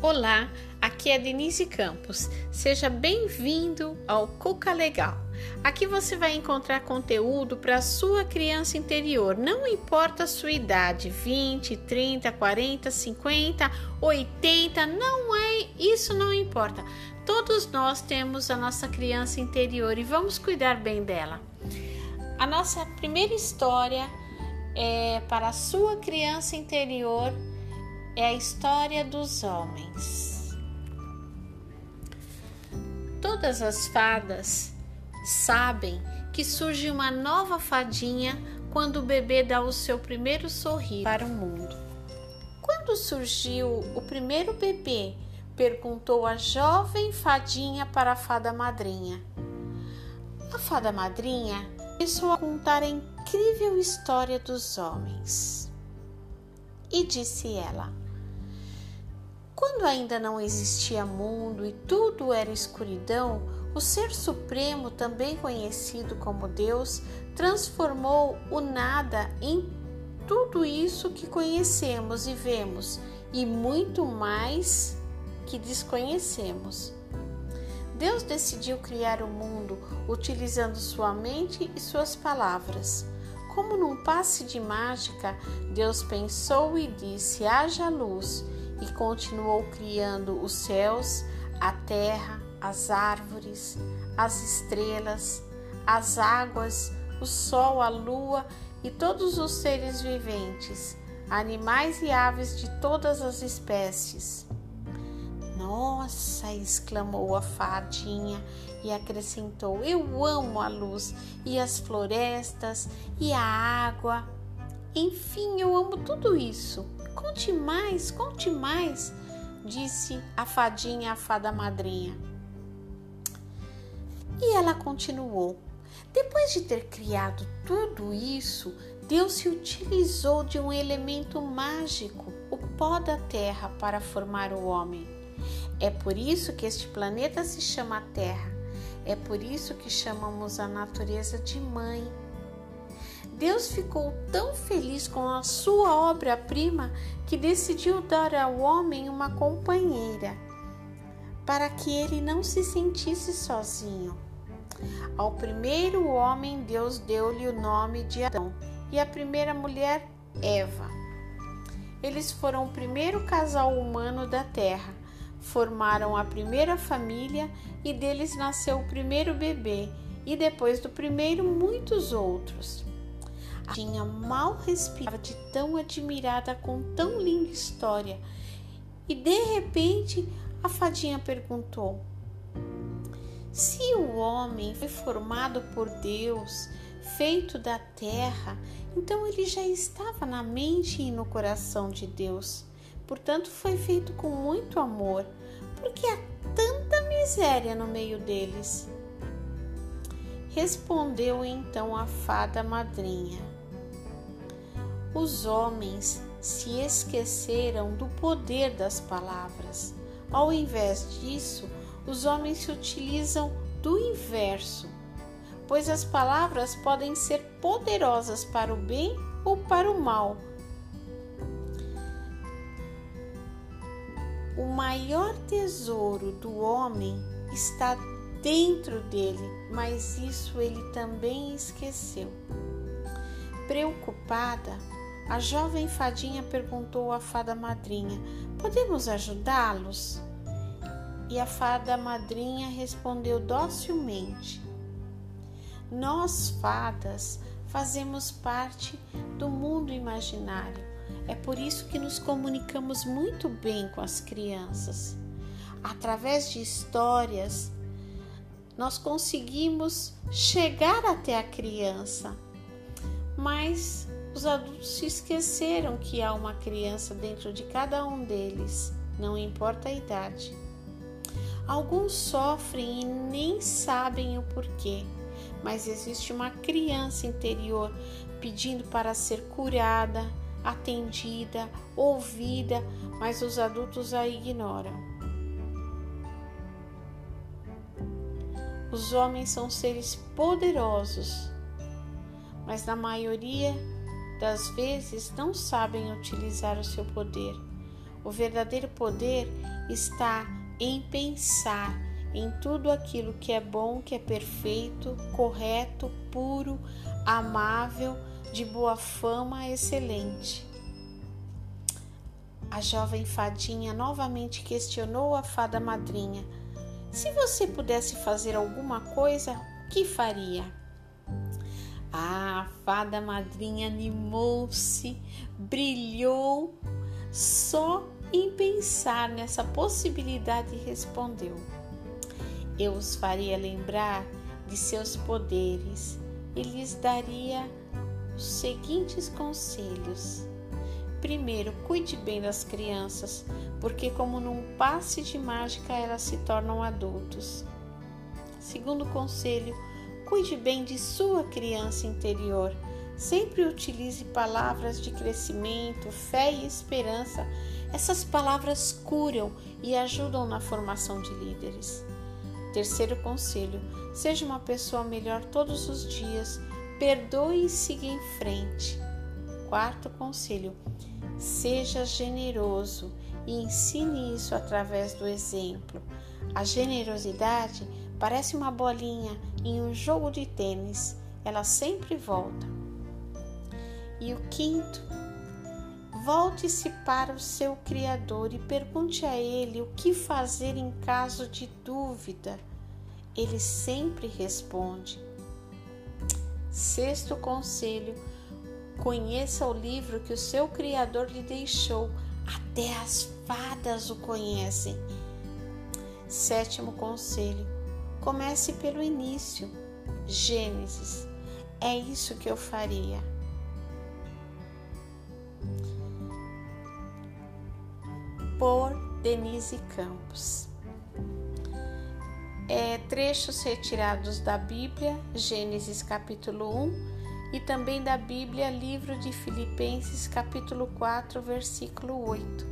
Olá, aqui é Denise Campos. Seja bem-vindo ao Cuca Legal. Aqui você vai encontrar conteúdo para a sua criança interior, não importa a sua idade, 20, 30, 40, 50, 80, não é, isso não importa. Todos nós temos a nossa criança interior e vamos cuidar bem dela. A nossa primeira história é para a sua criança interior é a história dos homens. Todas as fadas sabem que surge uma nova fadinha quando o bebê dá o seu primeiro sorriso para o mundo. Quando surgiu o primeiro bebê? perguntou a jovem fadinha para a fada madrinha. A fada madrinha começou a contar a incrível história dos homens. E disse ela: quando ainda não existia mundo e tudo era escuridão, o Ser Supremo, também conhecido como Deus, transformou o nada em tudo isso que conhecemos e vemos, e muito mais que desconhecemos. Deus decidiu criar o mundo utilizando sua mente e suas palavras. Como num passe de mágica, Deus pensou e disse: haja luz e continuou criando os céus, a terra, as árvores, as estrelas, as águas, o sol, a lua e todos os seres viventes, animais e aves de todas as espécies. Nossa! exclamou a fadinha e acrescentou: Eu amo a luz e as florestas e a água. Enfim, eu amo tudo isso. Conte mais, conte mais, disse a fadinha à fada madrinha. E ela continuou: Depois de ter criado tudo isso, Deus se utilizou de um elemento mágico, o pó da terra, para formar o homem. É por isso que este planeta se chama Terra. É por isso que chamamos a natureza de mãe Deus ficou tão feliz com a sua obra-prima que decidiu dar ao homem uma companheira, para que ele não se sentisse sozinho. Ao primeiro homem, Deus deu-lhe o nome de Adão, e à primeira mulher, Eva. Eles foram o primeiro casal humano da terra, formaram a primeira família e deles nasceu o primeiro bebê, e depois do primeiro, muitos outros. Tinha mal respirava de tão admirada com tão linda história. E de repente a fadinha perguntou: Se o homem foi formado por Deus, feito da terra, então ele já estava na mente e no coração de Deus. Portanto, foi feito com muito amor. Porque há tanta miséria no meio deles? Respondeu então a fada madrinha os homens se esqueceram do poder das palavras. Ao invés disso, os homens se utilizam do inverso, pois as palavras podem ser poderosas para o bem ou para o mal. O maior tesouro do homem está dentro dele, mas isso ele também esqueceu. Preocupada, a jovem fadinha perguntou à fada madrinha: Podemos ajudá-los? E a fada madrinha respondeu docilmente: Nós, fadas, fazemos parte do mundo imaginário. É por isso que nos comunicamos muito bem com as crianças. Através de histórias, nós conseguimos chegar até a criança, mas os adultos se esqueceram que há uma criança dentro de cada um deles, não importa a idade. Alguns sofrem e nem sabem o porquê, mas existe uma criança interior pedindo para ser curada, atendida, ouvida, mas os adultos a ignoram. Os homens são seres poderosos, mas na maioria das vezes não sabem utilizar o seu poder. O verdadeiro poder está em pensar em tudo aquilo que é bom, que é perfeito, correto, puro, amável, de boa fama, excelente. A jovem fadinha novamente questionou a fada madrinha: Se você pudesse fazer alguma coisa, o que faria? Ah, fada madrinha animou-se, brilhou só em pensar nessa possibilidade e respondeu: Eu os faria lembrar de seus poderes e lhes daria os seguintes conselhos. Primeiro, cuide bem das crianças, porque, como num passe de mágica, elas se tornam adultos. Segundo conselho, cuide bem de sua criança interior. Sempre utilize palavras de crescimento, fé e esperança. Essas palavras curam e ajudam na formação de líderes. Terceiro conselho: seja uma pessoa melhor todos os dias, perdoe e siga em frente. Quarto conselho: seja generoso e ensine isso através do exemplo. A generosidade parece uma bolinha em um jogo de tênis, ela sempre volta. E o quinto, volte-se para o seu Criador e pergunte a Ele o que fazer em caso de dúvida. Ele sempre responde. Sexto conselho: conheça o livro que o seu Criador lhe deixou. Até as fadas o conhecem. Sétimo conselho: comece pelo início. Gênesis. É isso que eu faria. Por Denise Campos é, trechos retirados da Bíblia, Gênesis capítulo 1, e também da Bíblia, livro de Filipenses capítulo 4, versículo 8.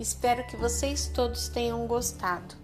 Espero que vocês todos tenham gostado.